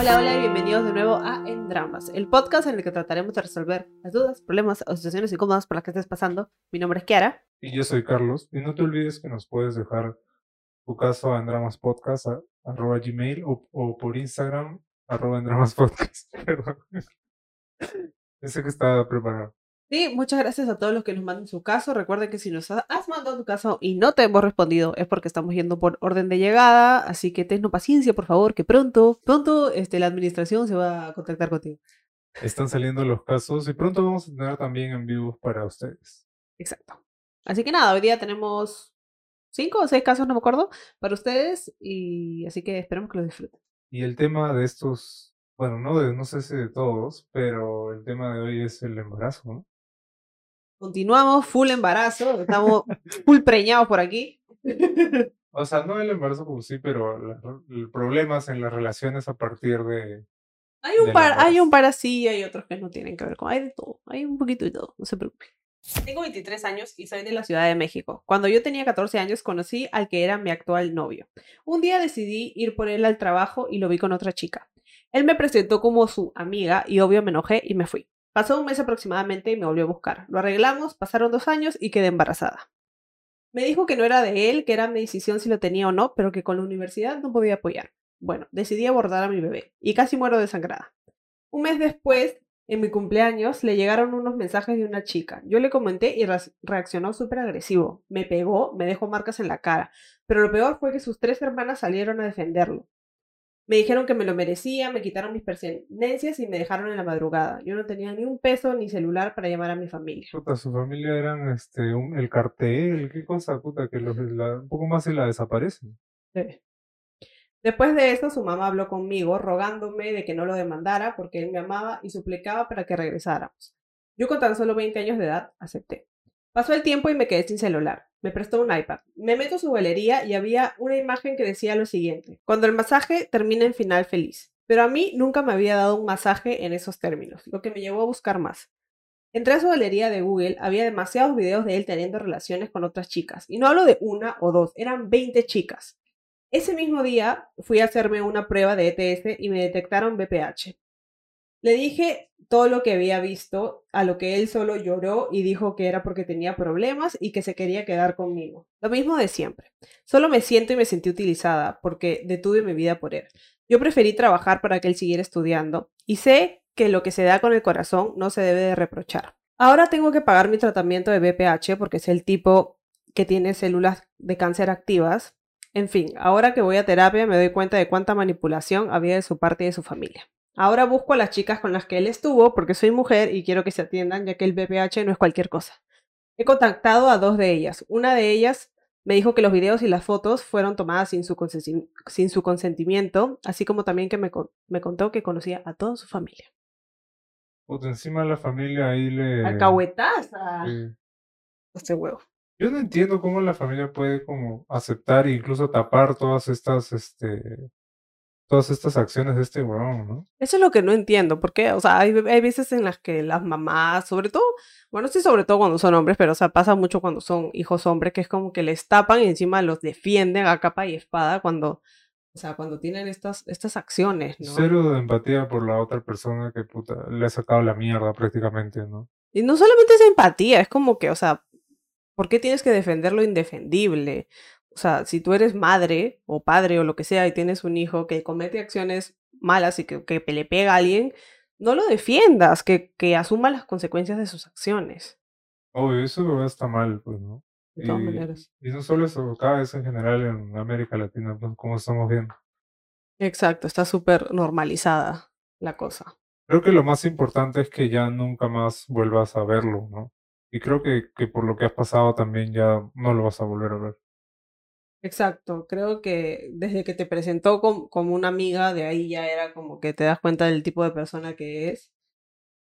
Hola, hola y bienvenidos de nuevo a En Dramas, el podcast en el que trataremos de resolver las dudas, problemas o situaciones incómodas por las que estés pasando. Mi nombre es Kiara. Y yo soy Carlos. Y no te olvides que nos puedes dejar tu caso a Podcast a, arroba gmail o, por Instagram arroba Podcast. Perdón. Ese que estaba preparado. Sí, muchas gracias a todos los que nos mandan su caso. Recuerden que si nos has mandado tu caso y no te hemos respondido es porque estamos yendo por orden de llegada, así que tennos paciencia, por favor, que pronto, pronto este, la administración se va a contactar contigo. Están saliendo los casos y pronto vamos a tener también en vivo para ustedes. Exacto. Así que nada, hoy día tenemos cinco o seis casos, no me acuerdo, para ustedes y así que esperemos que los disfruten. Y el tema de estos, bueno, no, de, no sé si de todos, pero el tema de hoy es el embarazo, ¿no? Continuamos, full embarazo, estamos full preñados por aquí. O sea, no el embarazo como sí, pero problemas en las relaciones a partir de... Hay un, par, hay un par así y hay otros que no tienen que ver con... Hay de todo, hay un poquito de todo, no se preocupe. Tengo 23 años y soy de la Ciudad de México. Cuando yo tenía 14 años conocí al que era mi actual novio. Un día decidí ir por él al trabajo y lo vi con otra chica. Él me presentó como su amiga y obvio me enojé y me fui. Pasó un mes aproximadamente y me volvió a buscar. Lo arreglamos, pasaron dos años y quedé embarazada. Me dijo que no era de él, que era mi decisión si lo tenía o no, pero que con la universidad no podía apoyar. Bueno, decidí abordar a mi bebé y casi muero desangrada. Un mes después, en mi cumpleaños, le llegaron unos mensajes de una chica. Yo le comenté y reaccionó súper agresivo. Me pegó, me dejó marcas en la cara. Pero lo peor fue que sus tres hermanas salieron a defenderlo. Me dijeron que me lo merecía, me quitaron mis pertenencias y me dejaron en la madrugada. Yo no tenía ni un peso ni celular para llamar a mi familia. Puta, su familia eran este, el cartel, qué cosa, puta, que los, un poco más se la desaparecen. Después de eso, su mamá habló conmigo rogándome de que no lo demandara porque él me amaba y suplicaba para que regresáramos. Yo con tan solo 20 años de edad acepté. Pasó el tiempo y me quedé sin celular. Me prestó un iPad. Me meto a su galería y había una imagen que decía lo siguiente. Cuando el masaje termina en final feliz. Pero a mí nunca me había dado un masaje en esos términos, lo que me llevó a buscar más. Entré a su galería de Google, había demasiados videos de él teniendo relaciones con otras chicas. Y no hablo de una o dos, eran 20 chicas. Ese mismo día fui a hacerme una prueba de ETS y me detectaron BPH. Le dije todo lo que había visto, a lo que él solo lloró y dijo que era porque tenía problemas y que se quería quedar conmigo. Lo mismo de siempre. Solo me siento y me sentí utilizada porque detuve mi vida por él. Yo preferí trabajar para que él siguiera estudiando y sé que lo que se da con el corazón no se debe de reprochar. Ahora tengo que pagar mi tratamiento de BPH porque es el tipo que tiene células de cáncer activas. En fin, ahora que voy a terapia me doy cuenta de cuánta manipulación había de su parte y de su familia. Ahora busco a las chicas con las que él estuvo porque soy mujer y quiero que se atiendan ya que el BPH no es cualquier cosa. He contactado a dos de ellas. Una de ellas me dijo que los videos y las fotos fueron tomadas sin su, sin su consentimiento, así como también que me, me, contó que conocía a toda su familia. Pues encima la familia ahí le... Alcahuetaza. Este huevo. Yo no entiendo cómo la familia puede como aceptar e incluso tapar todas estas este, todas estas acciones de este weón, ¿no? Eso es lo que no entiendo, porque, o sea, hay, hay, veces en las que las mamás, sobre todo, bueno, sí, sobre todo cuando son hombres, pero, o sea, pasa mucho cuando son hijos hombres, que es como que les tapan y encima los defienden a capa y espada cuando, o sea, cuando tienen estas, estas acciones, ¿no? Cero de empatía por la otra persona que, puta, le ha sacado la mierda prácticamente, ¿no? Y no solamente es empatía, es como que, o sea, ¿por qué tienes que defender lo indefendible? O sea, si tú eres madre o padre o lo que sea y tienes un hijo que comete acciones malas y que, que le pega a alguien, no lo defiendas, que, que asuma las consecuencias de sus acciones. Obvio, eso está mal, pues, ¿no? De todas maneras. Y no solo eso, cada vez en general en América Latina, pues, como estamos viendo. Exacto, está súper normalizada la cosa. Creo que lo más importante es que ya nunca más vuelvas a verlo, ¿no? Y creo que, que por lo que has pasado también ya no lo vas a volver a ver. Exacto, creo que desde que te presentó como una amiga, de ahí ya era como que te das cuenta del tipo de persona que es.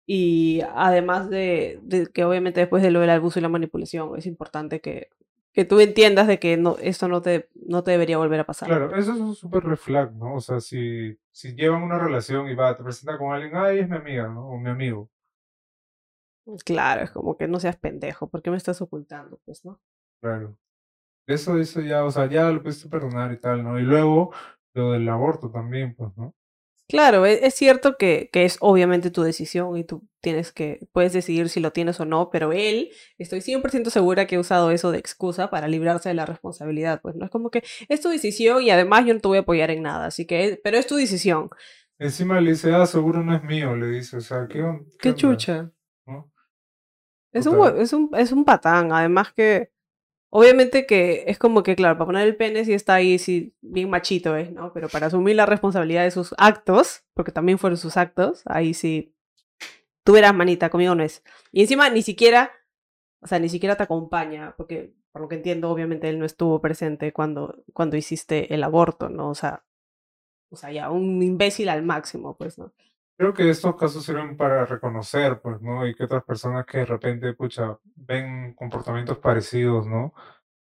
Y además de, que obviamente después de lo del abuso y la manipulación, es importante que, que tú entiendas de que no, esto no te, no te debería volver a pasar. Claro, eso es un súper reflag, ¿no? O sea, si, si llevan una relación y va, te presenta con alguien, ay, es mi amiga, ¿no? O mi amigo. Claro, es como que no seas pendejo, ¿por qué me estás ocultando? Pues, ¿no? Claro. Eso, eso ya, o sea, ya lo pudiste perdonar y tal, ¿no? Y luego lo del aborto también, pues, ¿no? Claro, e- es cierto que, que es obviamente tu decisión y tú tienes que, puedes decidir si lo tienes o no, pero él, estoy 100% segura que ha usado eso de excusa para librarse de la responsabilidad, pues no es como que es tu decisión y además yo no te voy a apoyar en nada, así que, pero es tu decisión. Encima le dice, ah, seguro no es mío, le dice, o sea, ¿qué, Qué onda? chucha. ¿No? Es un, es un, es un patán, además que obviamente que es como que, claro, para poner el pene sí está ahí, sí, bien machito es, ¿no? Pero para asumir la responsabilidad de sus actos, porque también fueron sus actos, ahí sí, tú verás, manita, conmigo no es. Y encima ni siquiera, o sea, ni siquiera te acompaña, porque por lo que entiendo, obviamente él no estuvo presente cuando, cuando hiciste el aborto, ¿no? O sea, o sea, ya un imbécil al máximo, pues, ¿no? Creo que estos casos sirven para reconocer, pues, ¿no? Y que otras personas que de repente, pucha, ven comportamientos parecidos, ¿no?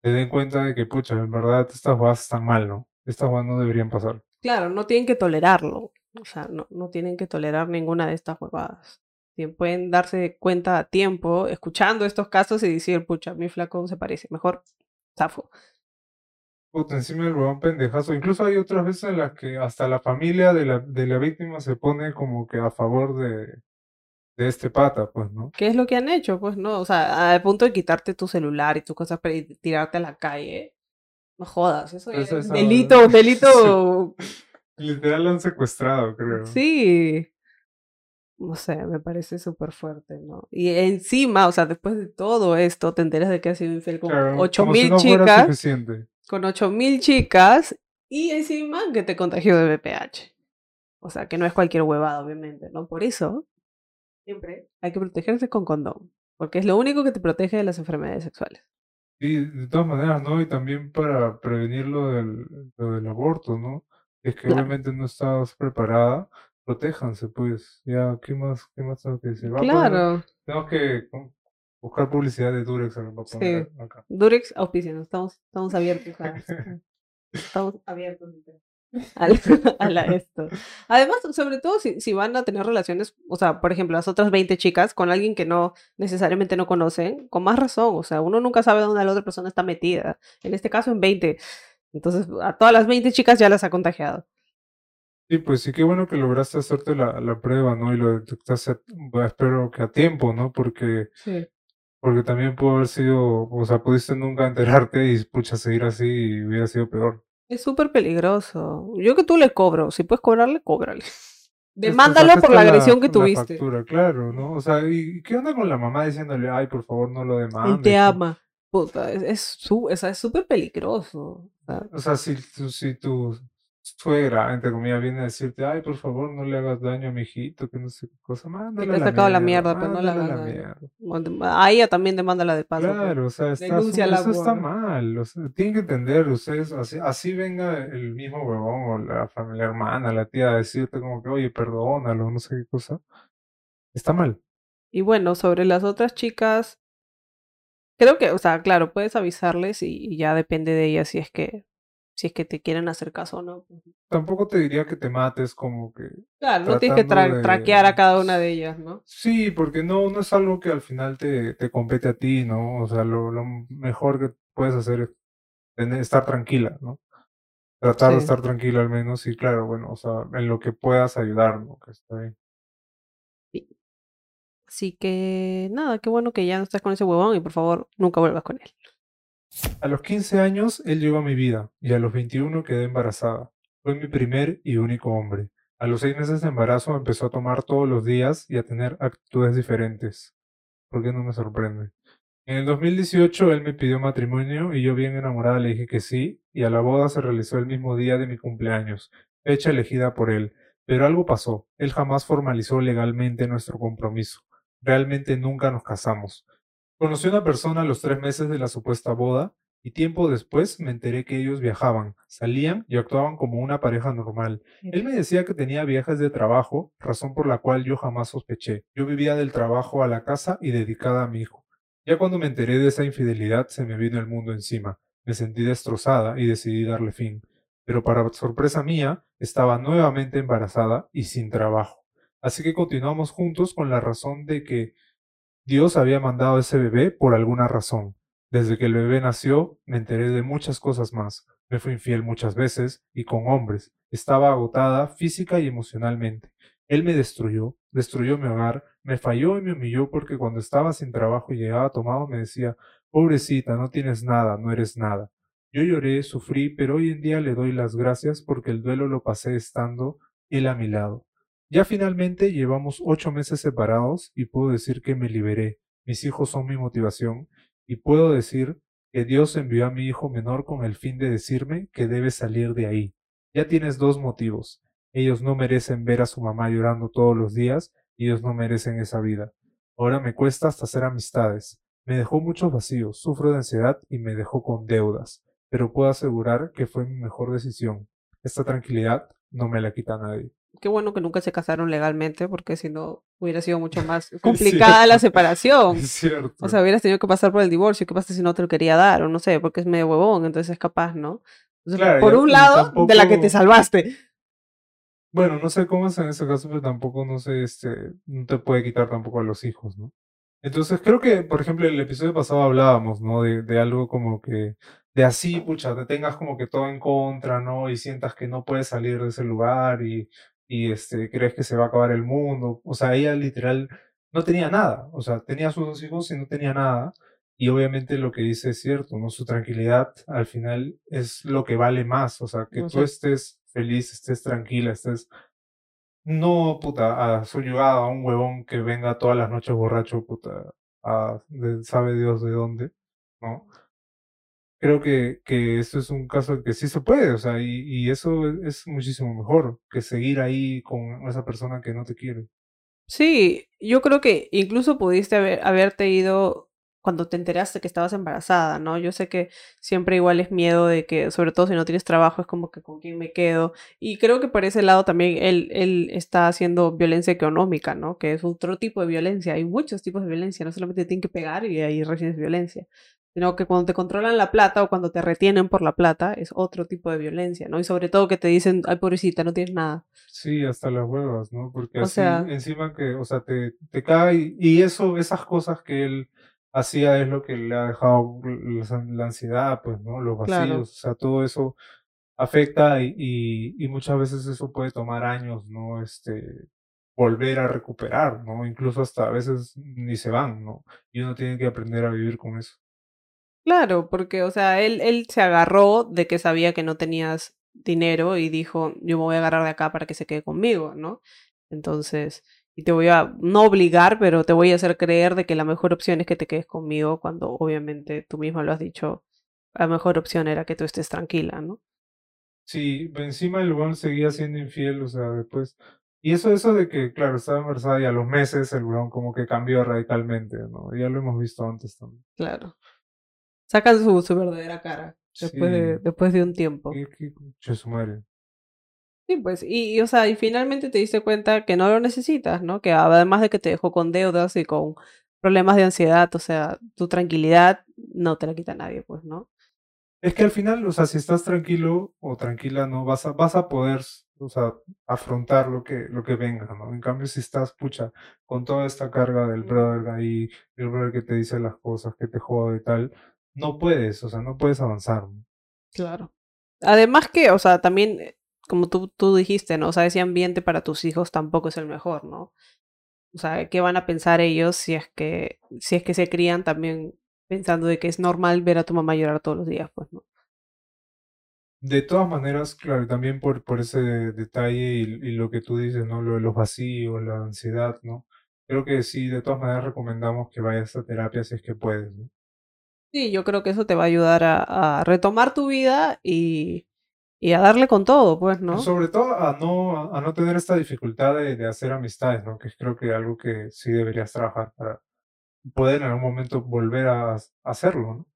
Se den cuenta de que, pucha, en verdad estas jugadas están mal, ¿no? Estas jugadas no deberían pasar. Claro, no tienen que tolerarlo. O sea, no, no tienen que tolerar ninguna de estas huevadas. Pueden darse cuenta a tiempo, escuchando estos casos y decir, pucha, mi flaco se parece, mejor zafo. Puta, encima del huevón pendejazo. Incluso hay otras veces en las que hasta la familia de la, de la víctima se pone como que a favor de, de este pata, pues, ¿no? ¿Qué es lo que han hecho? Pues no, o sea, al punto de quitarte tu celular y tus cosas para tirarte a la calle. No jodas, eso es es delito, delito. Literal lo han secuestrado, creo. Sí. No sé, me parece súper fuerte, ¿no? Y encima, o sea, después de todo esto, te enteras de que ha sido infiel con Claro, ocho si mil no fuera chicas. suficiente. Con 8000 chicas y encima que te contagió de VPH. O sea, que no es cualquier huevada, obviamente, ¿no? Por eso, siempre hay que protegerse con condón, porque es lo único que te protege de las enfermedades sexuales. Y de todas maneras, ¿no? Y también para prevenir lo del, lo del aborto, ¿no? Es que Claro. obviamente no estás preparada, protéjanse, pues. Ya, ¿qué más, qué más tengo que decir? Va poner- Claro, tengo que buscar publicidad de Durex, poner acá. Durex auspicianos, estamos, estamos abiertos a estamos abiertos a, la- a la esto. Además, sobre todo si, si van a tener relaciones, o sea, por ejemplo, las otras 20 chicas con alguien que no necesariamente no conocen, con más razón, o sea, uno nunca sabe dónde la otra persona está metida. En este caso, en 20. Entonces, a todas las 20 chicas ya las ha contagiado. Sí, pues sí, qué bueno que lograste hacerte la, la prueba, ¿no? Y lo detectaste, bueno, espero que a tiempo, ¿no? Porque, Sí. Porque también pudo haber sido, o sea, pudiste nunca enterarte y, pucha, seguir así y hubiera sido peor. Es súper peligroso. Yo que tú le cobro. Si puedes cobrarle, cóbrale. Demándalo por la la- agresión que la tuviste. factura, claro, ¿no? O sea, ¿y qué onda con la mamá diciéndole, ay, por favor, no lo Él demandes? te que- ama. Puta, es, es su- o sea, es súper peligroso. O sea, O sea, si, tu- si tu suegra, entre comillas, viene a decirte, ay, por favor, no le hagas daño a mi hijito, que no sé qué cosa, mándale te la sacado la mierda, pero no la mándale a hagas la daño. mierda. A ella también demándala de paso. pues. Claro, o sea, está, Denúnciala eso está mal, o sea, tienen que entender, ustedes, así, así venga el mismo huevón o la familia hermana, la tía, a decirte como que, oye, perdónalo, no sé qué cosa, está mal. Y bueno, sobre las otras chicas, creo que, o sea, claro, puedes avisarles y, y ya depende de ellas si es que, si es que te quieren hacer caso o no. Tampoco te diría que te mates como que, Claro, no tienes que Tratando tra- de- traquear a cada una de ellas, ¿no? sí, porque no, no es algo que al final te, te compete a ti, ¿no? O sea, lo, lo mejor que puedes hacer es tener- estar tranquila, ¿no? Tratar de Sí. estar tranquila al menos y claro, bueno, o sea, en lo que puedas ayudar, ¿no? Que está bien. Así que nada, qué bueno que ya no estás con ese huevón y por favor nunca vuelvas con él. A los 15 años él llegó a mi vida y a los 21 quedé embarazada. Fue mi primer y único hombre. A los seis meses de embarazo empezó a tomar todos los días y a tener actitudes diferentes. ¿Por qué no me sorprende? En el 2018 él me pidió matrimonio y yo bien enamorada le dije que sí y a la boda se realizó el mismo día de mi cumpleaños, fecha elegida por él. Pero algo pasó. Él jamás formalizó legalmente nuestro compromiso. Realmente nunca nos casamos. Conocí a una persona a los tres meses de la supuesta boda y tiempo después me enteré que ellos viajaban, salían y actuaban como una pareja normal. Él me decía que tenía viajes de trabajo, razón por la cual yo jamás sospeché. Yo vivía del trabajo a la casa y dedicada a mi hijo. Ya cuando me enteré de esa infidelidad se me vino el mundo encima. Me sentí destrozada y decidí darle fin. Pero para sorpresa mía, estaba nuevamente embarazada y sin trabajo. Así que continuamos juntos con la razón de que Dios había mandado ese bebé por alguna razón. Desde que el bebé nació, me enteré de muchas cosas más. Me fui infiel muchas veces y con hombres. Estaba agotada física y emocionalmente. Él me destruyó, destruyó mi hogar, me falló y me humilló porque cuando estaba sin trabajo y llegaba tomado me decía, pobrecita, no tienes nada, no eres nada. Yo lloré, sufrí, pero hoy en día le doy las gracias porque el duelo lo pasé estando él a mi lado. Ya finalmente llevamos ocho meses separados y puedo decir que me liberé. Mis hijos son mi motivación y puedo decir que Dios envió a mi hijo menor con el fin de decirme que debe salir de ahí. Ya tienes dos motivos. Ellos no merecen ver a su mamá llorando todos los días y ellos no merecen esa vida. Ahora me cuesta hasta hacer amistades. Me dejó muchos vacíos, sufro de ansiedad y me dejó con deudas, pero puedo asegurar que fue mi mejor decisión. Esta tranquilidad no me la quita nadie. Qué bueno que nunca se casaron legalmente, porque si no hubiera sido mucho más complicada la separación. Es cierto. O sea, hubieras tenido que pasar por el divorcio. ¿Qué pasa si no te lo quería dar? O no sé, porque es medio huevón, entonces es capaz, ¿no? Entonces, Claro, por un lado, de la que te salvaste. Bueno, no sé cómo es en ese caso, pero tampoco, no sé, este, no te puede quitar tampoco a los hijos, ¿no? Entonces, creo que, por ejemplo, el episodio pasado hablábamos, ¿no? De, de algo como que, de así, pucha, te tengas como que todo en contra, ¿no? Y sientas que no puedes salir de ese lugar y, y este, crees que se va a acabar el mundo. O sea, ella literal no tenía nada. O sea, tenía sus dos hijos y no tenía nada. Y obviamente lo que dice es cierto, ¿no? Su tranquilidad al final es lo que vale más. O sea, que No tú sé. estés feliz, estés tranquila, estés no, puta, a subyugado a un huevón que venga todas las noches borracho, puta, a, de- sabe Dios de dónde, ¿no? Creo que, que esto es un caso que sí se puede, o sea, y, y eso es, muchísimo mejor que seguir ahí con esa persona que no te quiere. Sí, yo creo que incluso pudiste haber, haberte ido cuando te enteraste que estabas embarazada, ¿no? Yo sé que siempre igual es miedo de que, sobre todo si no tienes trabajo, es como que con quién me quedo. Y creo que por ese lado también él, él está haciendo violencia económica, ¿no? Que es otro tipo de violencia. Hay muchos tipos de violencia, no solamente te tienen que pegar y ahí recién es violencia, sino que cuando te controlan la plata o cuando te retienen por la plata es otro tipo de violencia, ¿no? Y sobre todo que te dicen, ay, pobrecita, no tienes nada. Sí, hasta las huevas, ¿no? Porque O así, sea- encima que, o sea, te, te cae, y eso, esas cosas que él hacía es lo que le ha dejado la, la ansiedad, pues, ¿no? Los vacíos, Claro. o sea, todo eso afecta y, y, y muchas veces eso puede tomar años, ¿no? Este, volver a recuperar, ¿no? Incluso hasta a veces ni se van, ¿no? Y uno tiene que aprender a vivir con eso. Claro, porque, o sea, él, él se agarró de que sabía que no tenías dinero y dijo, yo me voy a agarrar de acá para que se quede conmigo, ¿no? Entonces, y te voy a, no obligar, pero te voy a hacer creer de que la mejor opción es que te quedes conmigo cuando obviamente tú mismo lo has dicho, la mejor opción era que tú estés tranquila, ¿no? Sí, pero encima el weón seguía siendo infiel, o sea, después. Y eso, eso de que, claro, estaba embarazada y a los meses el weón como que cambió radicalmente, ¿no? Ya lo hemos visto antes también. Claro. Sacan su, su verdadera cara después, de, Sí. después de un tiempo. Qué, qué de su madre. Sí, pues, y, y, o sea, y finalmente te diste cuenta que no lo necesitas, ¿no? Que además de que te dejó con deudas y con problemas de ansiedad, o sea, tu tranquilidad no te la quita nadie, pues, ¿no? Es que al final, o sea, si estás tranquilo o tranquila, no vas a, vas a poder, o sea, afrontar lo que, lo que venga, ¿no? En cambio, si estás, pucha, con toda esta carga del brother ahí, el brother que te dice las cosas, que te jode y tal, no puedes, o sea, no puedes avanzar. Claro. Además que, o sea, también, eh, como tú, tú dijiste, ¿no? O sea, ese ambiente para tus hijos tampoco es el mejor, ¿no? O sea, ¿qué van a pensar ellos si es que, si es que se crían también pensando de que es normal ver a tu mamá llorar todos los días, pues, ¿no? De todas maneras, claro, también por, por ese detalle y, y lo que tú dices, ¿no? Lo de los vacíos, la ansiedad, ¿no? Creo que sí, de todas maneras recomendamos que vayas a terapia si es que puedes, ¿no? Sí, yo creo que eso te va a ayudar a, a retomar tu vida y, y a darle con todo, pues, ¿no? Sobre todo a no, a no tener esta dificultad de, de hacer amistades, ¿no? Que creo que algo que sí deberías trabajar para poder en algún momento volver a, a hacerlo, ¿no?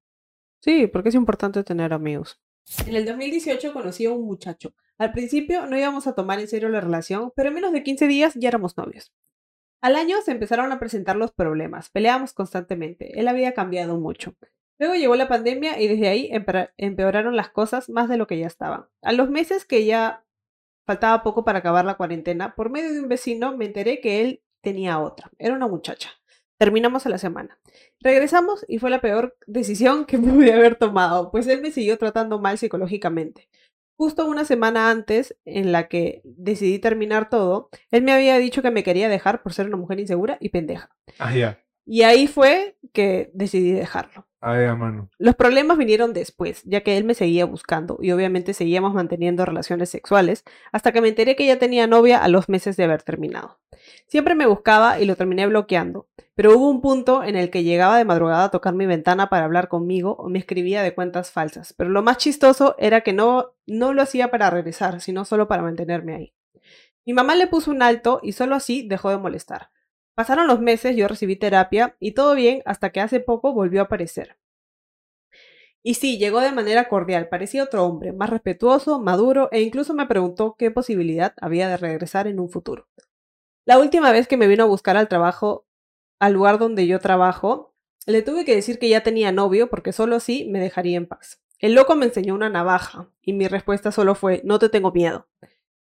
Sí, porque es importante tener amigos. En el 2018 conocí a un muchacho. Al principio no íbamos a tomar en serio la relación, pero en menos de 15 días ya éramos novios. Al año se empezaron a presentar los problemas, peleábamos constantemente, él había cambiado mucho. Luego llegó la pandemia y desde ahí empe- empeoraron las cosas más de lo que ya estaban. A los meses que ya faltaba poco para acabar la cuarentena, por medio de un vecino me enteré que él tenía otra. Era una muchacha. Terminamos a la semana. Regresamos y fue la peor decisión que pude haber tomado, pues él me siguió tratando mal psicológicamente. Justo una semana antes, en la que decidí terminar todo, él me había dicho que me quería dejar por ser una mujer insegura y pendeja. Ah, ya. Y ahí fue que decidí dejarlo. Los problemas vinieron después, ya que él me seguía buscando y obviamente seguíamos manteniendo relaciones sexuales, hasta que me enteré que ya tenía novia a los meses de haber terminado. Siempre me buscaba y lo terminé bloqueando, pero hubo un punto en el que llegaba de madrugada a tocar mi ventana para hablar conmigo o me escribía de cuentas falsas, pero lo más chistoso era que no, no lo hacía para regresar, sino solo para mantenerme ahí. Mi mamá le puso un alto y solo así dejó de molestar. Pasaron los meses, yo recibí terapia y todo bien hasta que hace poco volvió a aparecer. Y sí, llegó de manera cordial, parecía otro hombre, más respetuoso, maduro e incluso me preguntó qué posibilidad había de regresar en un futuro. La última vez que me vino a buscar al trabajo, al lugar donde yo trabajo, le tuve que decir que ya tenía novio porque solo así me dejaría en paz. El loco me enseñó una navaja y mi respuesta solo fue, no te tengo miedo.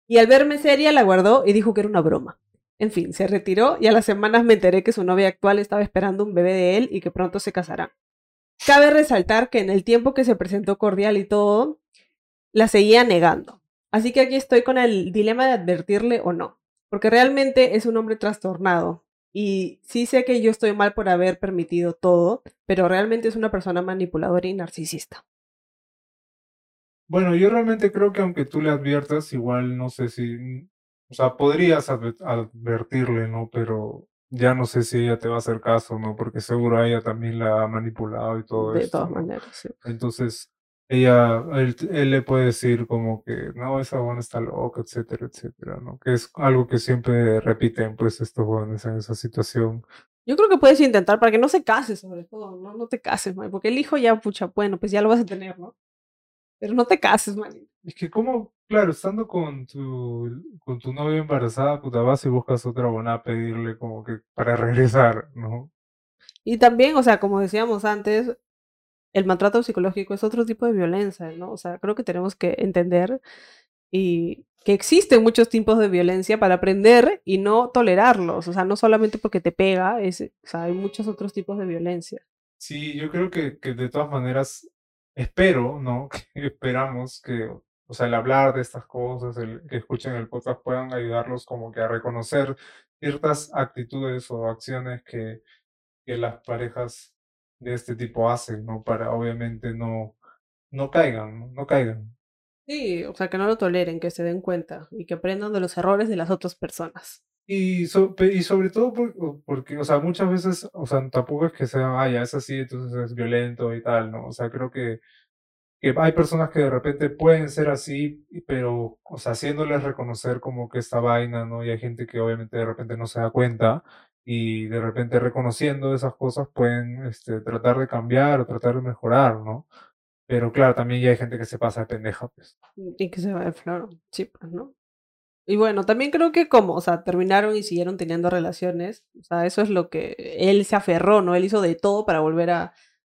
Y al verme seria la guardó y dijo que era una broma. En fin, se retiró y a las semanas me enteré que su novia actual estaba esperando un bebé de él y que pronto se casará. Cabe resaltar que en el tiempo que se presentó cordial y todo, la seguía negando. Así que aquí estoy con el dilema de advertirle o no, porque realmente es un hombre trastornado. Y sí sé que yo estoy mal por haber permitido todo, pero realmente es una persona manipuladora y narcisista. Bueno, yo realmente creo que aunque tú le adviertas, igual no sé si sea, podrías advertirle, ¿no? Pero ya no sé si ella te va a hacer caso, ¿no? Porque seguro ella también la ha manipulado y todo De esto, todas ¿no? maneras, sí. Entonces, ella, él, él le puede decir como que, no, esa buena está loca, etcétera, etcétera, ¿no? Que es algo que siempre repiten, pues, estos jóvenes en esa situación. Yo creo que puedes intentar para que no se case, sobre todo, ¿no? No te cases, man, porque el hijo ya, pucha, bueno, pues ya lo vas a tener, ¿no? Pero no te cases, man. Es que como, claro, estando con tu, con tu novia embarazada, puta, vas y buscas otra buena a pedirle como que para regresar, ¿no? Y también, o sea, como decíamos antes, el maltrato psicológico es otro tipo de violencia, ¿no? O sea, creo que tenemos que entender y que existen muchos tipos de violencia para aprender y no tolerarlos. O sea, no solamente porque te pega, es, o sea, hay muchos otros tipos de violencia. Sí, yo creo que, que de todas maneras espero, ¿no? Esperamos que, o sea, el hablar de estas cosas, el que escuchen el podcast puedan ayudarlos como que a reconocer ciertas actitudes o acciones que, que las parejas de este tipo hacen, ¿no? Para obviamente no, no caigan, ¿no? No caigan. Sí, o sea, que no lo toleren, que se den cuenta y que aprendan de los errores de las otras personas. Y, so- y sobre todo por- o- porque, o sea, muchas veces, o sea, tampoco es que sea, es así, entonces es violento y tal, ¿no? O sea, creo que, que hay personas que de repente pueden ser así, pero, o sea, haciéndoles reconocer como que esta vaina, ¿no? Y hay gente que obviamente de repente no se da cuenta y de repente reconociendo esas cosas pueden, este, tratar de cambiar o tratar de mejorar, ¿no? Pero claro, también ya hay gente que se pasa de pendeja, pues. Y que se va de flor, sí, pues, ¿no? Y bueno, también creo que como, o sea, terminaron y siguieron teniendo relaciones, o sea, eso es lo que él se aferró, ¿no? Él hizo de todo para volver a,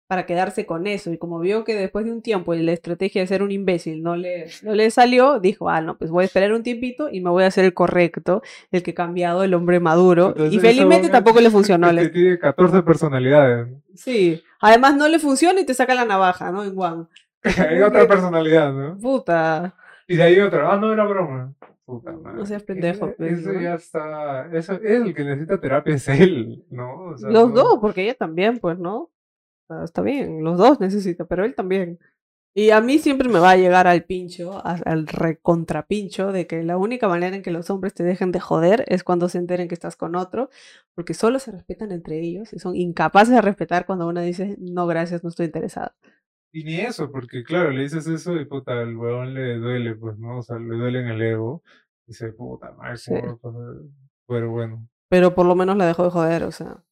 para quedarse con eso. Y como vio que después de un tiempo y la estrategia de ser un imbécil no le, no le salió, dijo, ah, no, pues voy a esperar un tiempito y me voy a hacer el correcto, el que he cambiado, el hombre maduro. Entonces, y felizmente tampoco le funcionó. le- tiene 14 personalidades. Sí, además no le funciona y te saca la navaja, ¿no? En Juan. Hay otra personalidad, ¿no? Puta. Y de ahí otra, ah, no era broma. Puta No seas pendejo, Ese- pues, Eso ¿no? ya está. Eso es el que necesita terapia, es él, ¿no? O sea, Los no- dos, porque ella también, pues, ¿no? O sea, está bien, los dos necesitan, pero él también. Y a mí siempre me va a llegar al pincho, al recontrapincho, de que la única manera en que los hombres te dejen de joder es cuando se enteren que estás con otro, porque solo se respetan entre ellos y son incapaces de respetar cuando uno dice, no, gracias, no estoy interesada. Y ni eso, porque claro, le dices eso y puta, al huevón le duele, pues, ¿no? O sea, le duele en el ego. Y dice, puta madre, Sí. Pero bueno. Pero por lo menos la dejo de joder, o sea.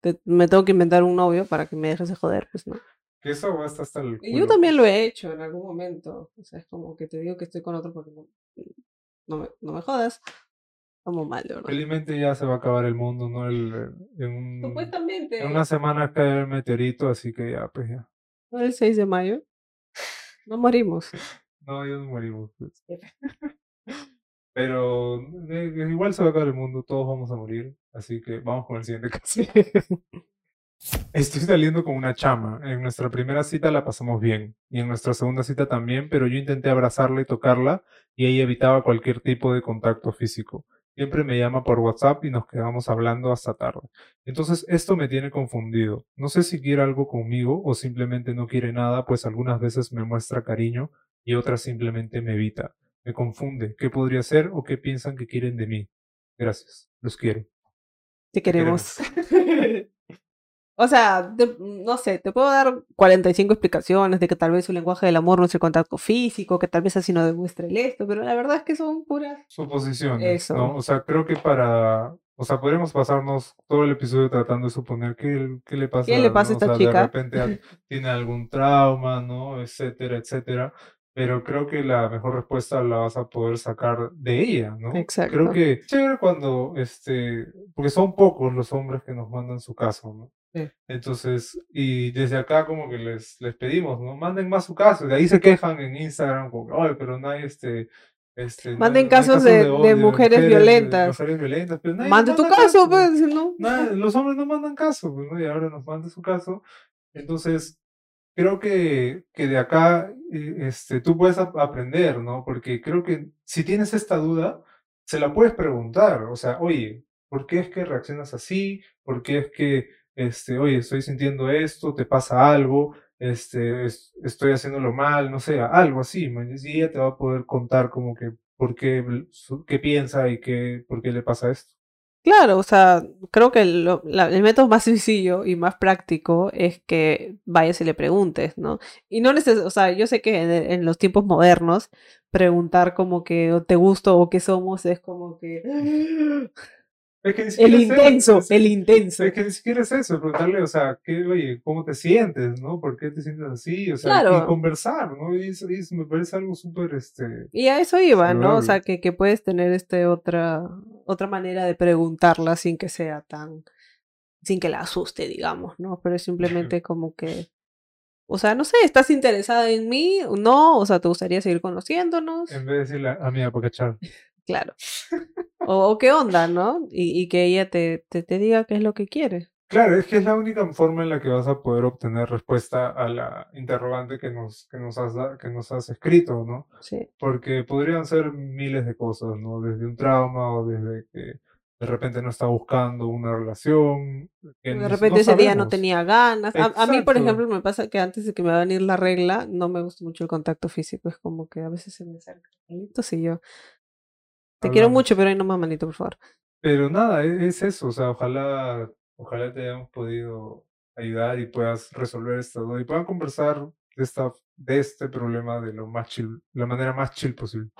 te- me tengo que inventar un novio para que me dejes de joder, pues no. Que eso va hasta el Y culo. yo también lo he hecho en algún momento. O sea, es como que te digo que estoy con otro porque no, no, me, no me jodas. Estamos mal, verdad. Felizmente ya se va a acabar el mundo, ¿no? El, en, un- Supuestamente, en una semana cae el meteorito, así que ya, pues ya. ¿No? el 6 de mayo, no morimos. No, ya nos morimos. pues. Pero eh, igual se va a acabar el mundo, todos vamos a morir. Así que vamos con el siguiente caso. Estoy saliendo con una chama. En nuestra primera cita la pasamos bien y en nuestra segunda cita también, pero yo intenté abrazarla y tocarla y ella evitaba cualquier tipo de contacto físico. Siempre me llama por WhatsApp y nos quedamos hablando hasta tarde. Entonces esto me tiene confundido. No sé si quiere algo conmigo o simplemente no quiere nada, pues algunas veces me muestra cariño y otras simplemente me evita. Me confunde. ¿Qué podría ser o qué piensan que quieren de mí? Gracias. Los quiero. Te queremos. O sea, no sé, te puedo dar 45 explicaciones de que tal vez su lenguaje del amor no es el contacto físico, que tal vez así no demuestre el esto, pero la verdad es que son puras suposiciones. Eso. ¿no? O sea, creo que para. O sea, podríamos pasarnos todo el episodio tratando de suponer qué, qué le pasa, ¿Qué le pasa a esta chica. De repente tiene algún trauma, ¿no? Etcétera, etcétera pero creo que la mejor respuesta la vas a poder sacar de ella, ¿no? Exacto. Creo que chévere cuando, este, porque son pocos los hombres que nos mandan su caso, ¿no? Entonces, y desde acá como que les, les pedimos, ¿no? Manden más su caso. De ahí se quejan en Instagram, como, oye, pero no hay este... Este, Manden casos, de, de, mujeres, violentas. mujeres violentas pero Mande tu caso, pues, ¿no? los hombres no mandan caso, pues, ¿no? Y ahora nos manda su caso. Entonces, creo que, que de acá eh, este, tú puedes aprender, ¿no? Porque creo que si tienes esta duda, se la puedes preguntar. O sea, oye, ¿por qué es que reaccionas así? ¿Por qué es que este, oye, estoy sintiendo esto, te pasa algo, este, estoy haciéndolo mal, no sé, algo así, y ella te va a poder contar como que por qué, qué piensa y qué, por qué le pasa esto. Claro, o sea, creo que el, el método más sencillo y más práctico es que vayas y le preguntes, ¿no? Y no neces o sea, yo sé que en, en, los tiempos modernos preguntar como que te gusto o qué somos es como que el intenso, el intenso. Es que ni siquiera es eso, preguntarle, o sea, ¿qué, oye, ¿cómo te sientes, no? ¿Por qué te sientes así? O sea, y conversar, ¿no? Y eso, me parece algo súper, este... Y a eso iba, ¿no? O sea, que, que puedes tener este otra, otra manera de preguntarla sin que sea tan... sin que la asuste, digamos, ¿no? Pero es simplemente como que... O sea, no sé, ¿estás interesada en mí? ¿No? O sea, ¿te gustaría seguir conociéndonos? En vez de decirle a mi apocachar. Claro. O, qué onda, ¿no? Y, y que ella te, te, te, diga qué es lo que quiere. Claro, es que es la única forma en la que vas a poder obtener respuesta a la interrogante que nos, que nos, has, que nos has escrito, ¿no? Sí. Porque podrían ser miles de cosas, ¿no? Desde un trauma o desde que de repente no está buscando una relación. Que de repente ese día no tenía ganas. A, mí, por ejemplo, me pasa que antes de que me va a venir la regla, no me gusta mucho el contacto físico. Es como que a veces se me acerca. Y yo, te quiero mucho, pero ahí no más manito, por favor. Pero nada, e-, es eso, o sea, ojalá, ojalá te hayamos podido ayudar y puedas resolver esto, y puedan conversar de, esta, de este problema de lo más chill, la manera más chill posible.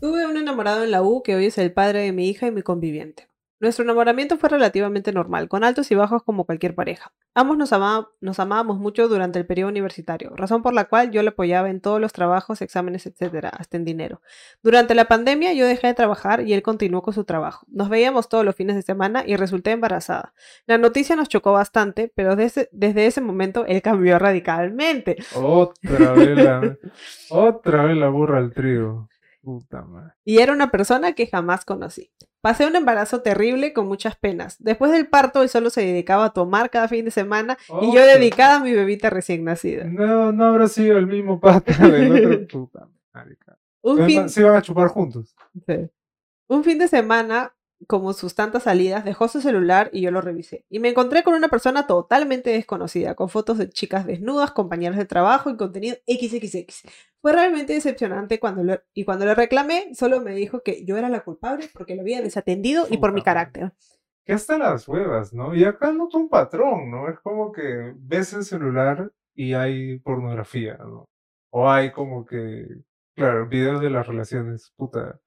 Tuve un enamorado en la U que hoy es el padre de mi hija y mi conviviente. Nuestro enamoramiento fue relativamente normal, con altos y bajos como cualquier pareja. Ambos nos, nos, amábamos mucho durante el periodo universitario, razón por la cual yo le apoyaba en todos los trabajos, exámenes, etc., hasta en dinero. Durante la pandemia yo dejé de trabajar y él continuó con su trabajo. Nos veíamos todos los fines de semana y resulté embarazada. La noticia nos chocó bastante, pero desde, desde ese momento él cambió radicalmente. Otra vez la, otra vez la burra al trigo. Y era una persona que jamás conocí. Pasé un embarazo terrible con muchas penas. Después del parto, él solo se dedicaba a tomar cada fin de semana y yo dedicada a mi bebita recién nacida. No, no habrá sido el mismo pata del otro. Un fin... Se iban a chupar juntos. Un fin de semana como sus tantas salidas, dejó su celular y yo lo revisé. Y me encontré con una persona totalmente desconocida, con fotos de chicas desnudas, compañeras de trabajo y contenido XXX. Fue realmente decepcionante cuando y cuando le reclamé, solo me dijo que yo era la culpable porque lo había desatendido y por mi carácter. Que hasta las huevas, ¿no? Y acá noto un patrón, ¿no? Es como que ves el celular y hay pornografía, ¿no? O hay como que, claro, videos de las relaciones, puta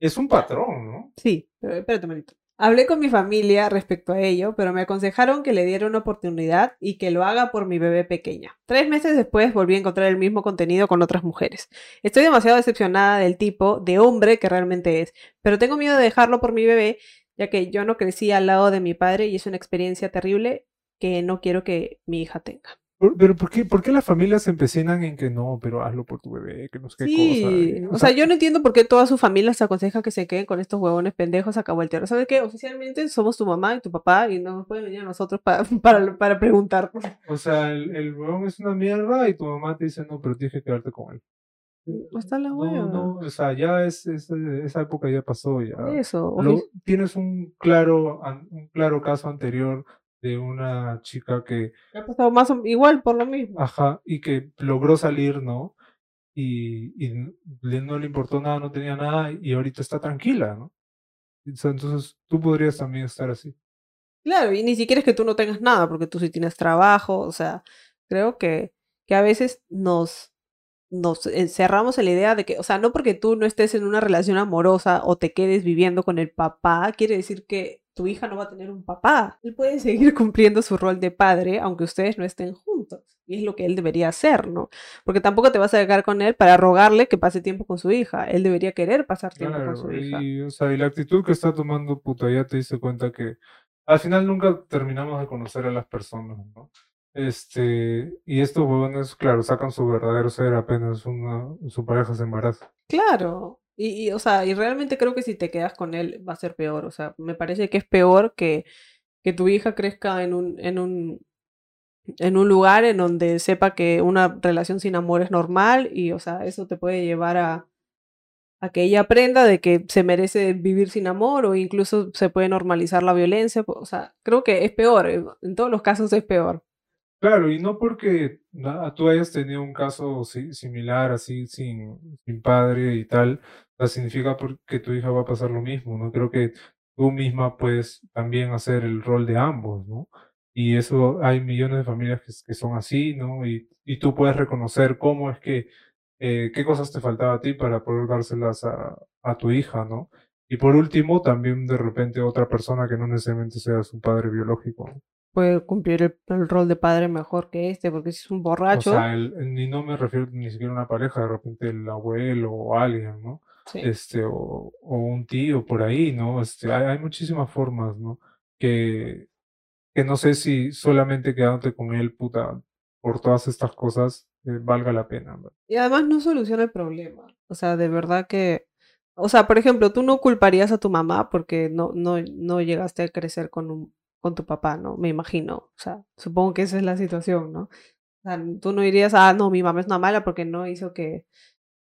es un patrón, ¿no? Sí, pero espérate un Hablé con mi familia respecto a ello, pero me aconsejaron que le diera una oportunidad y que lo haga por mi bebé pequeña. Tres meses después volví a encontrar el mismo contenido con otras mujeres. Estoy demasiado decepcionada del tipo de hombre que realmente es, pero tengo miedo de dejarlo por mi bebé, ya que yo no crecí al lado de mi padre y es una experiencia terrible que no quiero que mi hija tenga. Pero ¿por qué, por qué las familias se empecinan en que no, pero hazlo por tu bebé, que no sé qué cosa? Sí, y- o sea, yo no entiendo por qué toda su familia se aconseja que se queden con estos huevones pendejos acá volteados. ¿Sabes qué? Oficialmente somos tu mamá y tu papá y no nos pueden venir a nosotros para, para, para preguntar. O sea, el, el huevón es una mierda y tu mamá te dice, no, pero tienes que quedarte con él. Está la No, hueva. no, o sea, ya es, es- esa época ya pasó, ya. Eso. Lo- tienes un claro, un claro caso anterior de una chica que, ha pasado más o- igual por lo mismo. ajá, y que logró salir, ¿no? Y, y no le importó nada, no tenía nada, y ahorita está tranquila, ¿no? Entonces, tú podrías también estar así. Claro, y ni siquiera es que tú no tengas nada, porque tú sí tienes trabajo, o sea, creo que, que a veces nos, nos encerramos en la idea de que, o sea, no porque tú no estés en una relación amorosa o te quedes viviendo con el papá, quiere decir que tu hija no va a tener un papá. Él puede seguir cumpliendo su rol de padre, aunque ustedes no estén juntos. Y es lo que él debería hacer, ¿no? Porque tampoco te vas a quedar con él para rogarle que pase tiempo con su hija. Él debería querer pasar tiempo con su Claro, hija. y, o sea, y la actitud que está tomando, puta, ya te diste cuenta que al final nunca terminamos de conocer a las personas, ¿no? Este, y estos huevones, claro, sacan su verdadero ser apenas una, su pareja se embaraza. Claro, y, y, o sea, y realmente creo que si te quedas con él va a ser peor, o sea, me parece que es peor que, que tu hija crezca en un, en un, en un lugar en donde sepa que una relación sin amor es normal y, o sea, eso te puede llevar a, a que ella aprenda de que se merece vivir sin amor o incluso se puede normalizar la violencia, o sea, creo que es peor, eh, en todos los casos es peor. Claro, y no porque tú hayas tenido un caso si- similar, así, sin, sin padre y tal, significa por- que tu hija va a pasar lo mismo, ¿no? Creo que tú misma puedes también hacer el rol de ambos, ¿no? Y eso hay millones de familias que, que son así, ¿no? Y, y tú puedes reconocer cómo es que, eh, qué cosas te faltaba a ti para poder dárselas a, a tu hija, ¿no? Y por último, también de repente otra persona que no necesariamente sea su padre biológico, ¿no? Puede cumplir el, el rol de padre mejor que este, porque si es un O borracho, sea, el, ni no me refiero ni siquiera a una pareja, de repente el abuelo o alguien, ¿no? Sí. Este, o, o un tío por ahí, ¿no? Este, hay, hay muchísimas formas, ¿no? Que, que no sé si solamente quedándote con él, puta, por todas estas cosas, eh, valga la pena, ¿no? Y además no soluciona el problema. O sea, de verdad que... O sea, por ejemplo, tú no culparías a tu mamá porque no, no, no llegaste a crecer con, un, con tu papá, ¿no? Me imagino. O sea, supongo que esa es la situación, ¿no? O sea, tú no dirías, ah, no, mi mamá es una mala porque no hizo que,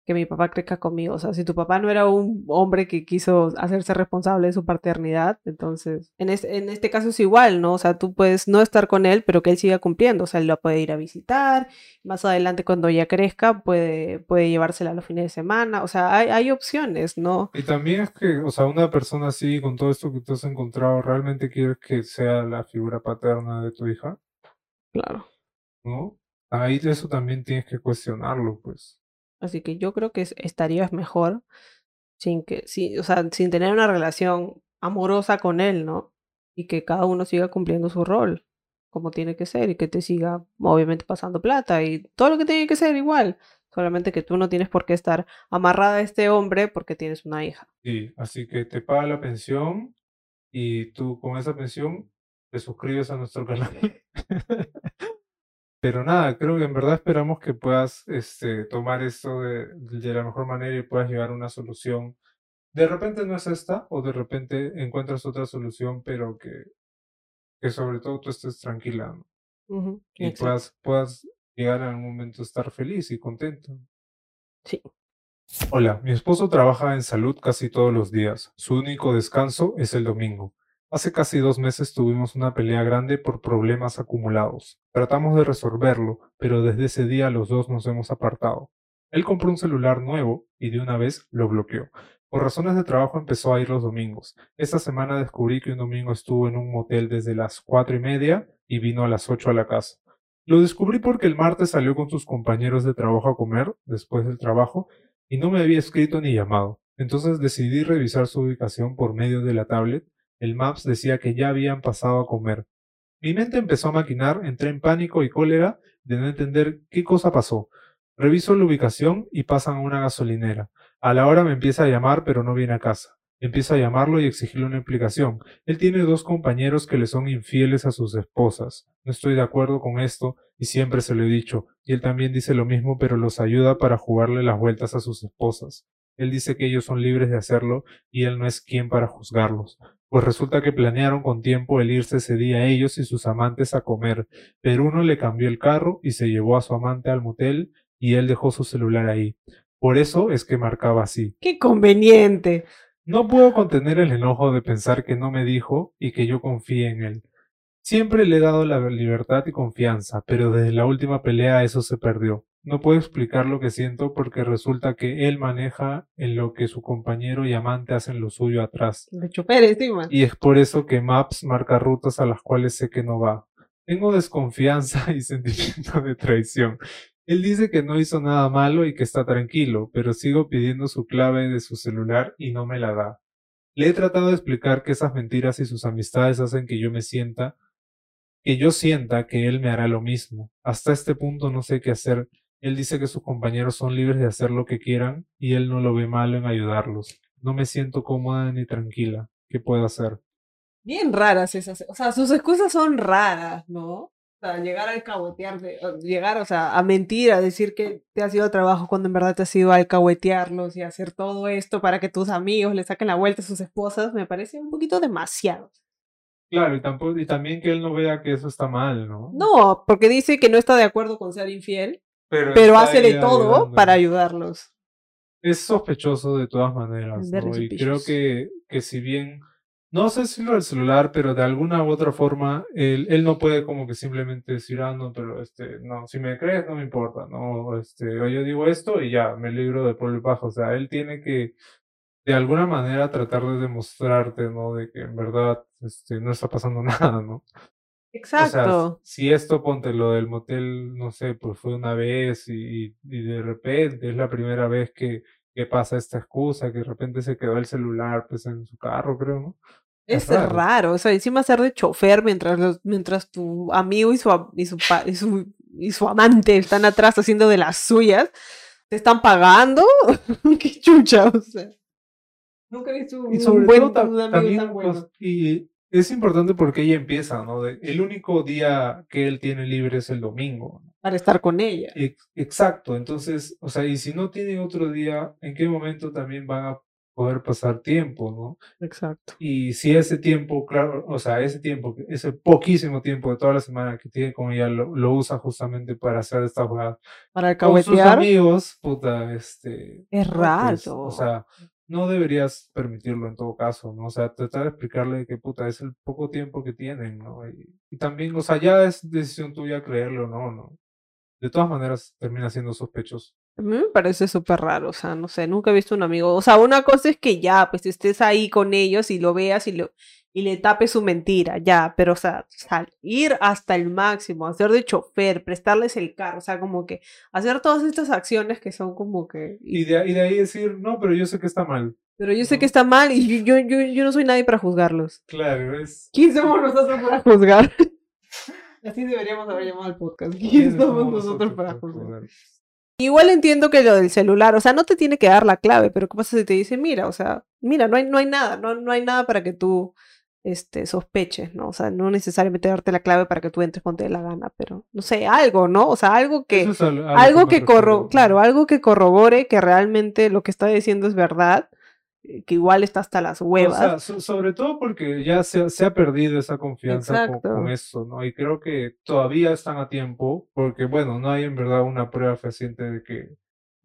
que mi papá crezca conmigo. O sea, si tu papá no era un hombre que quiso hacerse responsable de su paternidad, entonces, en, es- en este caso es igual, ¿no? O sea, tú puedes no estar con él, pero que él siga cumpliendo. O sea, él lo puede ir a visitar, más adelante cuando ella crezca puede, puede llevársela a los fines de semana. O sea, hay, hay opciones, ¿no? Y también es que, o sea, una persona así, con todo esto que tú has encontrado, ¿realmente quieres que sea la figura paterna de tu hija? Claro. ¿No? Ahí eso también tienes que cuestionarlo, pues. Así que yo creo que es- estarías mejor sin que, sí, o sea, sin tener una relación amorosa con él, ¿no? Y que cada uno siga cumpliendo su rol como tiene que ser y que te siga obviamente pasando plata y todo lo que tiene que ser igual. Solamente que tú no tienes por qué estar amarrada a este hombre porque tienes una hija. Sí, así que te paga la pensión y tú con esa pensión te suscribes a nuestro canal. Pero nada, creo que en verdad esperamos que puedas este, tomar esto de, de la mejor manera y puedas llegar a una solución. De repente no es esta, o de repente encuentras otra solución, pero que, que sobre todo tú estés tranquila, Y exacto. puedas, puedas llegar a un momento a estar feliz y contento. Sí. Hola, mi esposo trabaja en salud casi todos los días. Su único descanso es el domingo. Hace casi dos meses tuvimos una pelea grande por problemas acumulados. Tratamos de resolverlo, pero desde ese día los dos nos hemos apartado. Él compró un celular nuevo y de una vez lo bloqueó. Por razones de trabajo empezó a ir los domingos. Esta semana descubrí que un domingo estuvo en un motel desde las cuatro y media y vino a las ocho a la casa. Lo descubrí porque el martes salió con sus compañeros de trabajo a comer después del trabajo y no me había escrito ni llamado. Entonces decidí revisar su ubicación por medio de la tablet. El Maps decía que ya habían pasado a comer. Mi mente empezó a maquinar, entré en pánico y cólera de no entender qué cosa pasó. Reviso la ubicación y pasan a una gasolinera. A la hora me empieza a llamar pero no viene a casa. Empieza a llamarlo y exigirle una explicación. Él tiene dos compañeros que le son infieles a sus esposas. No estoy de acuerdo con esto y siempre se lo he dicho. Y él también dice lo mismo pero los ayuda para jugarle las vueltas a sus esposas. Él dice que ellos son libres de hacerlo y él no es quien para juzgarlos. Pues resulta que planearon con tiempo el irse ese día ellos y sus amantes a comer, pero uno le cambió el carro y se llevó a su amante al motel y él dejó su celular ahí. Por eso es que marcaba así. Qué conveniente. No puedo contener el enojo de pensar que no me dijo y que yo confíe en él. Siempre le he dado la libertad y confianza, pero desde la última pelea eso se perdió. No puedo explicar lo que siento porque resulta que él maneja en lo que su compañero y amante hacen lo suyo atrás. De chofer encima. Y es por eso que Maps marca rutas a las cuales sé que no va. Tengo desconfianza y sentimiento de traición. Él dice que no hizo nada malo y que está tranquilo, pero sigo pidiendo su clave de su celular y no me la da. Le he tratado de explicar que esas mentiras y sus amistades hacen que yo me sienta, que yo sienta que él me hará lo mismo. Hasta este punto no sé qué hacer. Él dice que sus compañeros son libres de hacer lo que quieran y él no lo ve malo en ayudarlos. No me siento cómoda ni tranquila. ¿Qué puedo hacer? Bien raras esas. O sea, sus excusas son raras, ¿no? sea, llegar a alcahuetearte, llegar, o sea, a mentir, a decir que te has ido al trabajo cuando en verdad te has ido a alcahuetearlos y hacer todo esto para que tus amigos le saquen la vuelta a sus esposas, me parece un poquito demasiado. Claro, y, tampoco, y también que él no vea que eso está mal, ¿no? No, porque dice que no está de acuerdo con ser infiel, pero, hace de todo para ayudarlos. Es sospechoso de todas maneras, ¿no? Y creo que, que si bien no sé si lo del celular, pero de alguna u otra forma, él, él no puede como que simplemente decir, ah, no, pero este, no, si me crees, no me importa, no, este, yo digo esto y ya, me libro de el bajo. O sea, él tiene que, de alguna manera, tratar de demostrarte, ¿no? De que en verdad, este, no está pasando nada, ¿no? Exacto. si esto, ponte lo del motel, no sé, pues fue una vez y, y de repente es la primera vez que, que pasa esta excusa, que de repente se quedó el celular pues en su carro, creo, ¿no? Es, raro. o sea, encima ser de chofer mientras, mientras tu amigo y su, y, su, y, su, y su amante están atrás haciendo de las suyas, te están pagando. Qué chucha, o sea. Nunca he visto un, y sobre buen todo, amigo también, tan bueno. Pues, y es importante porque ella empieza, ¿no? el único día que él tiene libre es el domingo. Para estar con ella. exacto, entonces, o sea, y si no tiene otro día, ¿en qué momento también van a poder pasar tiempo, ¿no? Exacto. Y si ese tiempo, claro, o sea, ese tiempo, ese poquísimo tiempo de toda la semana que tiene con ella, lo, usa justamente para hacer esta jugada. Para Con sus amigos, puta, este... Es pues, raro. o sea, no deberías permitirlo en todo caso, ¿no? O sea, tratar de explicarle que, puta, es el poco tiempo que tienen, ¿no? Y, también, o sea, ya es decisión tuya creerlo o no, ¿no? De todas maneras, termina siendo sospechoso. A mí me parece súper raro, o sea, no sé, nunca he visto un amigo, o sea, una cosa es que ya, pues estés ahí con ellos y lo veas y, lo, y le tapes su mentira, ya, pero o sea, ir hasta el máximo, hacer de chofer, prestarles el carro, o sea, como que hacer todas estas acciones que son como que... Y de, y de ahí decir, no, pero yo sé que está mal. Pero yo sé que está mal y yo, yo, yo, no soy nadie para juzgarlos. Claro, es... ¿Quién somos nosotros para juzgar? Así deberíamos haber llamado al podcast. ¿Quién somos nosotros para juzgar? Igual entiendo que lo del celular, o sea, no te tiene que dar la clave, pero ¿qué pasa si te dice, mira, o sea, mira, no hay, no hay nada, no, no hay nada para que tú este, sospeches, ¿no? O sea, no necesariamente darte la clave para que tú entres cuando te dé la gana, pero no sé, algo, ¿no? O sea, algo que, algo, que, corro, claro, algo que corrobore que realmente lo que está diciendo es verdad eh, que igual está hasta las huevas. O sea, sobre todo porque ya se, se ha perdido esa confianza con, eso, ¿no? Y creo que todavía están a tiempo, porque bueno, no hay en verdad una prueba fehaciente de que,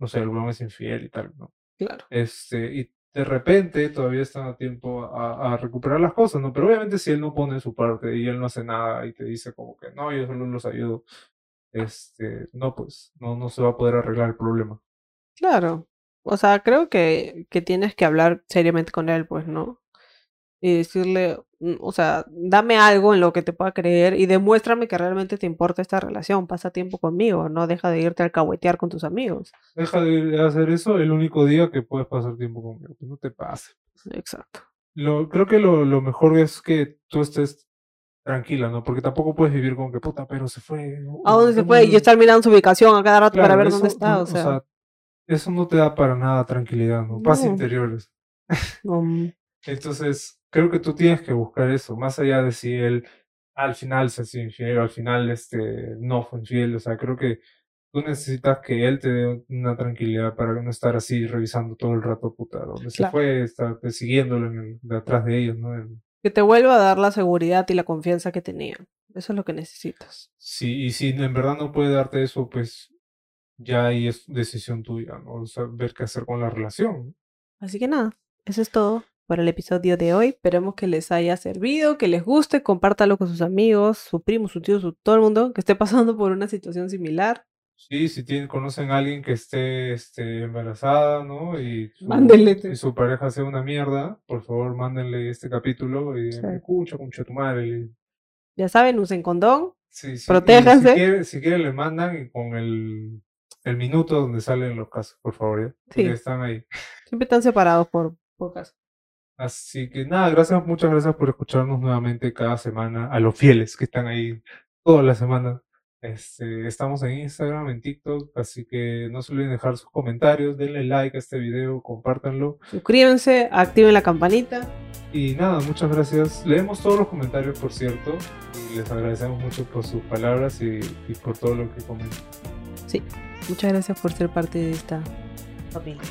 no sé, el huevo es infiel y tal, ¿no? Claro. Este, y de repente todavía están a tiempo a, recuperar las cosas, ¿no? Pero obviamente si él no pone su parte y él no hace nada y te dice como que no, yo solo los ayudo, este, no, pues, no, no se va a poder arreglar el problema. Claro, o sea, creo que, que tienes que hablar seriamente con él, pues, ¿no? Y decirle, o sea, dame algo en lo que te pueda creer y demuéstrame que realmente te importa esta relación. Pasa tiempo conmigo, no deja de irte al cahuetear con tus amigos. Deja de hacer eso el único día que puedes pasar tiempo conmigo. no te pase. Exacto. Lo, creo que lo, lo mejor es que tú estés tranquila, ¿no? Porque tampoco puedes vivir con que puta, pero se fue. ¿A dónde se fue? Y estar mirando su ubicación a cada rato para ver dónde está. O sea, eso no te da para nada tranquilidad, ¿no? Paz interiores. Entonces, creo que tú tienes que buscar eso, más allá de si él al final se hace infiel o al final este, no fue infiel. O sea, creo que tú necesitas que él te dé una tranquilidad para no estar así revisando todo el rato, puta, donde se fue, estar persiguiéndolo en el- detrás de ellos, ¿no? En- Que te vuelva a dar la seguridad y la confianza que tenía. Eso es lo que necesitas. Sí, y si en verdad no puede darte eso, pues ya ahí es decisión tuya, ¿no? O sea, ver qué hacer con la relación. Así que nada, eso es todo por el episodio de hoy. Esperemos que les haya servido, que les guste, compártalo con sus amigos, su primo, su tío, su, todo el mundo que esté pasando por una situación similar. Sí, si tienen, conocen a alguien que esté este, embarazada, ¿no? Y su, Mándenle y su pareja sea una mierda, por favor, mándenle este capítulo y Sí. escucha, concha tu madre. Ya saben, usen condón. Sí, sí, Protéjanse. Si quieren, si quieren le mandan y con el, el minuto donde salen los casos, por favor, ¿ya? Porque Sí. están ahí. Siempre están separados por, por caso. Así que nada, gracias, muchas gracias por escucharnos nuevamente cada semana, a los fieles que están ahí toda la semana. Este, estamos en Instagram, en TikTok, así que no se olviden dejar sus comentarios, denle like a este video, compártanlo. Suscríbanse, activen la campanita. Y nada, muchas gracias. Leemos todos los comentarios, por cierto, y les agradecemos mucho por sus palabras y, y por todo lo que comentan. Sí, muchas gracias por ser parte de esta familia.